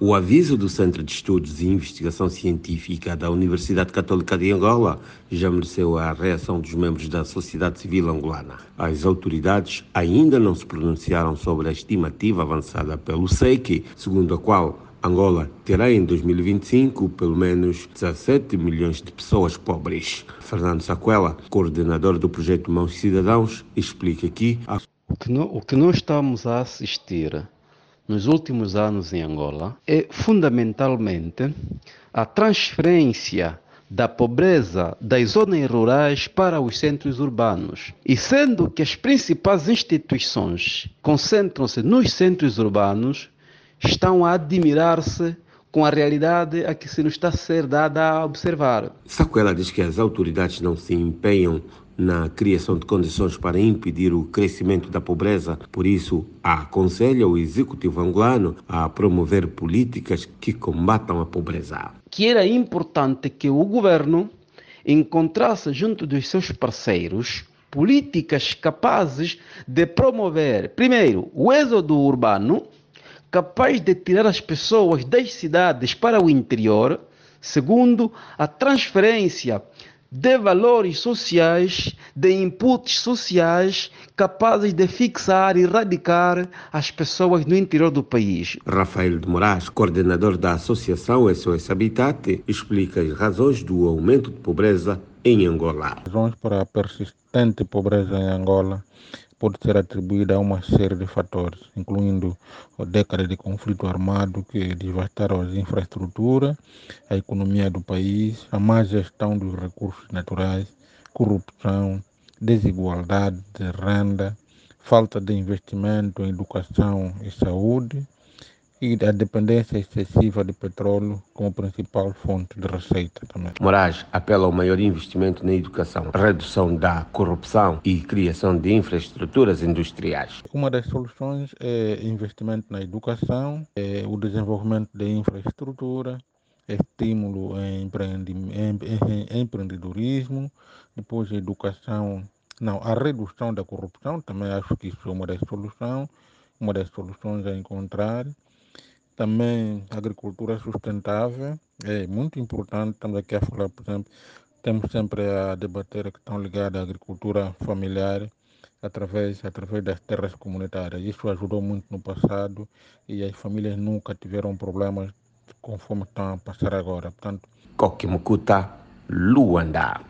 O aviso do Centro de Estudos e Investigação Científica da Universidade Católica de Angola já mereceu a reação dos membros da sociedade civil angolana. As autoridades ainda não se pronunciaram sobre a estimativa avançada pelo SEIC, segundo a qual Angola terá em 2025 pelo menos 17 milhões de pessoas pobres. Fernando Saquela, coordenador do projeto Mãos Cidadãos, explica aqui. A... O, que não, o que nós estamos a assistir nos últimos anos em Angola é fundamentalmente a transferência da pobreza das zonas rurais para os centros urbanos. E sendo que as principais instituições concentram-se nos centros urbanos, estão a admirar-se com a realidade a que se nos está a ser dada a observar. Sacuela diz que as autoridades não se empenham na criação de condições para impedir o crescimento da pobreza. Por isso, aconselha o executivo angolano a promover políticas que combatam a pobreza. Que era importante que o governo encontrasse junto dos seus parceiros políticas capazes de promover, primeiro, o êxodo urbano, capaz de tirar as pessoas das cidades para o interior, segundo, a transferência de valores sociais, de inputs sociais capazes de fixar e erradicar as pessoas no interior do país. Rafael de Moraes, coordenador da Associação SOS Habitat, explica as razões do aumento de pobreza em Angola. Razões para a persistente pobreza em Angola pode ser atribuída a uma série de fatores, incluindo a década de conflito armado que devastaram as infraestruturas, a economia do país, a má gestão dos recursos naturais, corrupção, desigualdade de renda, falta de investimento em educação e saúde, e a dependência excessiva de petróleo como principal fonte de receita também. Moraes apela ao maior investimento na educação, redução da corrupção e criação de infraestruturas industriais. Uma das soluções é investimento na educação, é o desenvolvimento de infraestrutura, estímulo em, empreendedorismo, depois a educação, não, a redução da corrupção, também acho que isso é uma das soluções, uma das soluções a encontrar. Também agricultura sustentável é muito importante. Estamos aqui a falar, por exemplo, temos sempre a debater a questão ligada à agricultura familiar através, através das terras comunitárias. Isso ajudou muito no passado e as famílias nunca tiveram problemas conforme estão a passar agora. Portanto, Coquimucuta, Luanda.